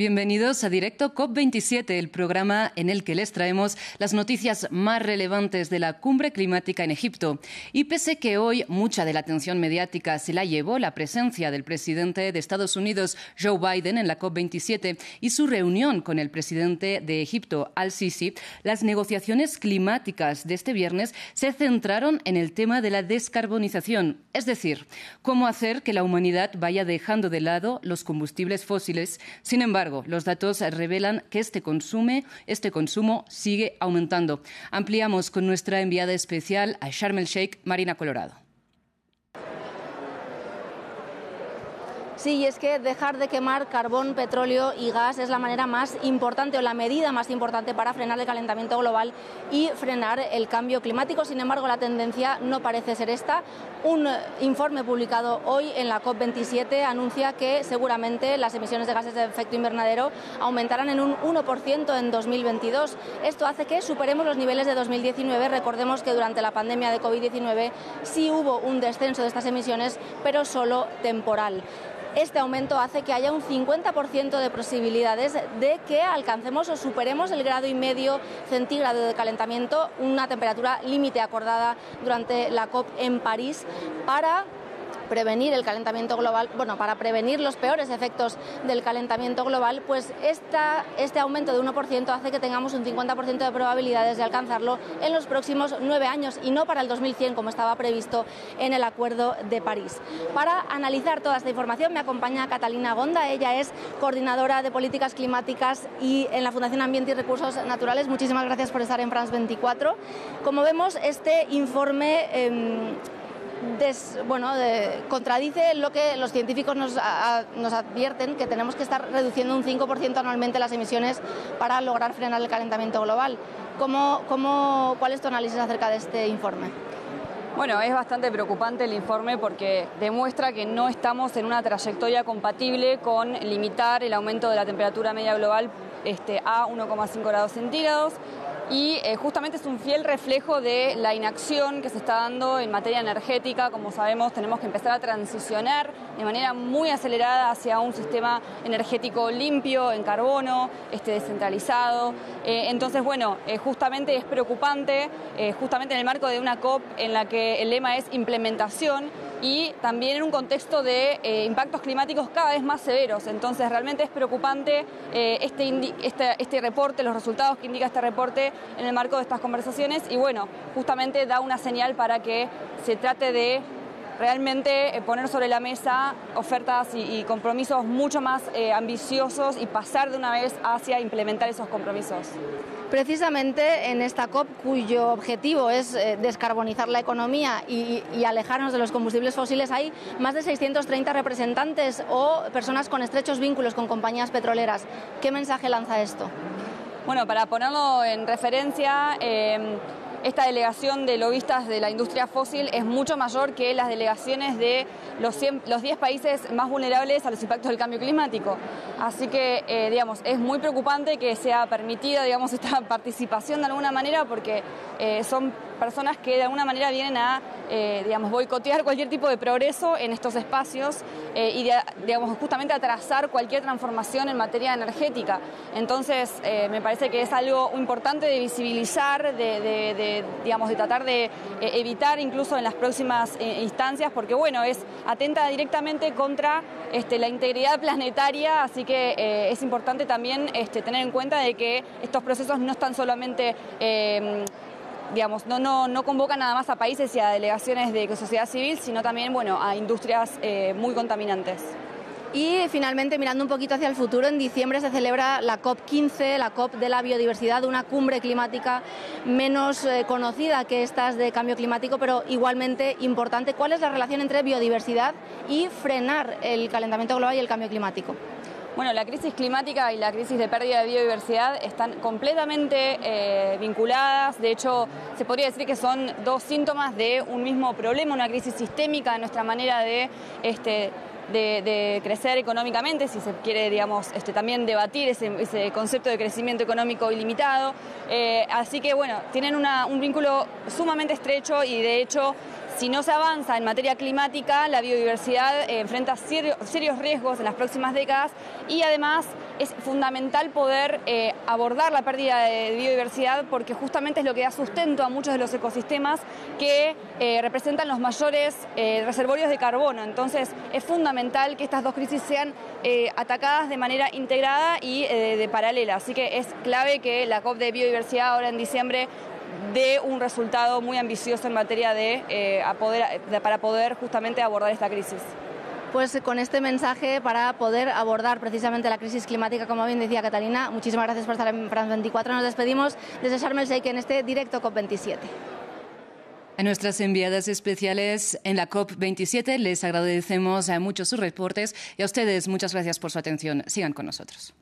Bienvenidos a Directo COP27, el programa en el que les traemos las noticias más relevantes de la cumbre climática en Egipto. Y pese que hoy mucha de la atención mediática se la llevó la presencia del presidente de Estados Unidos, Joe Biden, en la COP27 y su reunión con el presidente de Egipto, Al-Sisi, las negociaciones climáticas de este viernes se centraron en el tema de la descarbonización, es decir, cómo hacer que la humanidad vaya dejando de lado los combustibles fósiles. Sin embargo, los datos revelan que este, este consumo sigue aumentando. Ampliamos con nuestra enviada especial a Sharm el Sheikh, Marina Colorado. Sí, y es que dejar de quemar carbón, petróleo y gas es la manera más importante o la medida más importante para frenar el calentamiento global y frenar el cambio climático. Sin embargo, la tendencia no parece ser esta. Un informe publicado hoy en la COP27 anuncia que seguramente las emisiones de gases de efecto invernadero aumentarán en un 1% en 2022. Esto hace que superemos los niveles de 2019. Recordemos que durante la pandemia de COVID-19 sí hubo un descenso de estas emisiones, pero solo temporal. Este aumento hace que haya un 50% de posibilidades de que alcancemos o superemos el grado y medio centígrado de calentamiento, una temperatura límite acordada durante la COP en París, para prevenir el calentamiento global, bueno, para prevenir los peores efectos del calentamiento global, pues esta, este aumento de 1% hace que tengamos un 50% de probabilidades de alcanzarlo en los próximos nueve años y no para el 2100 como estaba previsto en el Acuerdo de París. Para analizar toda esta información me acompaña Catalina Gonda, ella es coordinadora de políticas climáticas y en la Fundación Ambiente y Recursos Naturales. Muchísimas gracias por estar en France 24. Como vemos, este informe bueno, contradice lo que los científicos nos, advierten, que tenemos que estar reduciendo un 5% anualmente las emisiones para lograr frenar el calentamiento global. ¿Cómo, cuál es tu análisis acerca de este informe? Bueno, es bastante preocupante el informe porque demuestra que no estamos en una trayectoria compatible con limitar el aumento de la temperatura media global este, a 1,5 grados centígrados y eh, justamente es un fiel reflejo de la inacción que se está dando en materia energética. Como sabemos, tenemos que empezar a transicionar de manera muy acelerada hacia un sistema energético limpio, en carbono, este, descentralizado. Eh, entonces, bueno, eh, justamente es preocupante, justamente en el marco de una COP en la que el lema es implementación y también en un contexto de eh, impactos climáticos cada vez más severos. Entonces realmente es preocupante eh, este, este, este, reporte, los resultados que indica este reporte en el marco de estas conversaciones y bueno, justamente da una señal para que se trate de realmente eh, poner sobre la mesa ofertas y, compromisos mucho más ambiciosos y pasar de una vez hacia implementar esos compromisos precisamente en esta COP, cuyo objetivo es eh, descarbonizar la economía y, alejarnos de los combustibles fósiles, hay más de 630 representantes o personas con estrechos vínculos con compañías petroleras. ¿Qué mensaje lanza esto? Bueno, para ponerlo en referencia, em, esta delegación de lobistas de la industria fósil es mucho mayor que las delegaciones de los, los 10 países más vulnerables a los impactos del cambio climático. Así que, eh, digamos, es muy preocupante que sea permitida, digamos, esta participación de alguna manera porque eh, son personas que de alguna manera vienen a, eh, digamos, boicotear cualquier tipo de progreso en estos espacios eh, y, digamos, justamente atrasar cualquier transformación en materia energética. Entonces, eh, me parece que es algo importante de visibilizar, de, digamos, de tratar de evitar incluso en las próximas instancias, porque, bueno, es atenta directamente contra este, la integridad planetaria, así que es importante también este, tener en cuenta de que estos procesos no están solamente digamos, no, no, no convoca nada más a países y a delegaciones de sociedad civil, sino también bueno, a industrias eh, muy contaminantes. Y finalmente, mirando un poquito hacia el futuro, en diciembre se celebra la COP15, la COP de la biodiversidad, una cumbre climática menos eh, conocida que estas de cambio climático, pero igualmente importante. ¿Cuál es la relación entre biodiversidad y frenar el calentamiento global y el cambio climático? Bueno, la crisis climática y la crisis de pérdida de biodiversidad están completamente eh, vinculadas. De hecho, se podría decir que son dos síntomas de un mismo problema, una crisis sistémica de nuestra manera de este, de, crecer económicamente, si se quiere, digamos, este, también debatir ese, concepto de crecimiento económico ilimitado. Eh, así que, bueno, tienen un vínculo sumamente estrecho y, de hecho, si no se avanza en materia climática, la biodiversidad eh, enfrenta serios riesgos en las próximas décadas y además es fundamental poder eh, abordar la pérdida de biodiversidad porque justamente es lo que da sustento a muchos de los ecosistemas que representan los mayores reservorios de carbono. Entonces es fundamental que estas dos crisis sean atacadas de manera integrada y de paralela. Así que es clave que la COP de biodiversidad ahora en diciembre de un resultado muy ambicioso en materia de, eh, poder, para poder justamente abordar esta crisis. Pues con este mensaje para poder abordar precisamente la crisis climática, como bien decía Catalina, muchísimas gracias por estar en France 24. Nos despedimos desde Sharm el Sheikh en este directo COP27. A nuestras enviadas especiales en la COP27 les agradecemos a muchos sus reportes y a ustedes muchas gracias por su atención. Sigan con nosotros.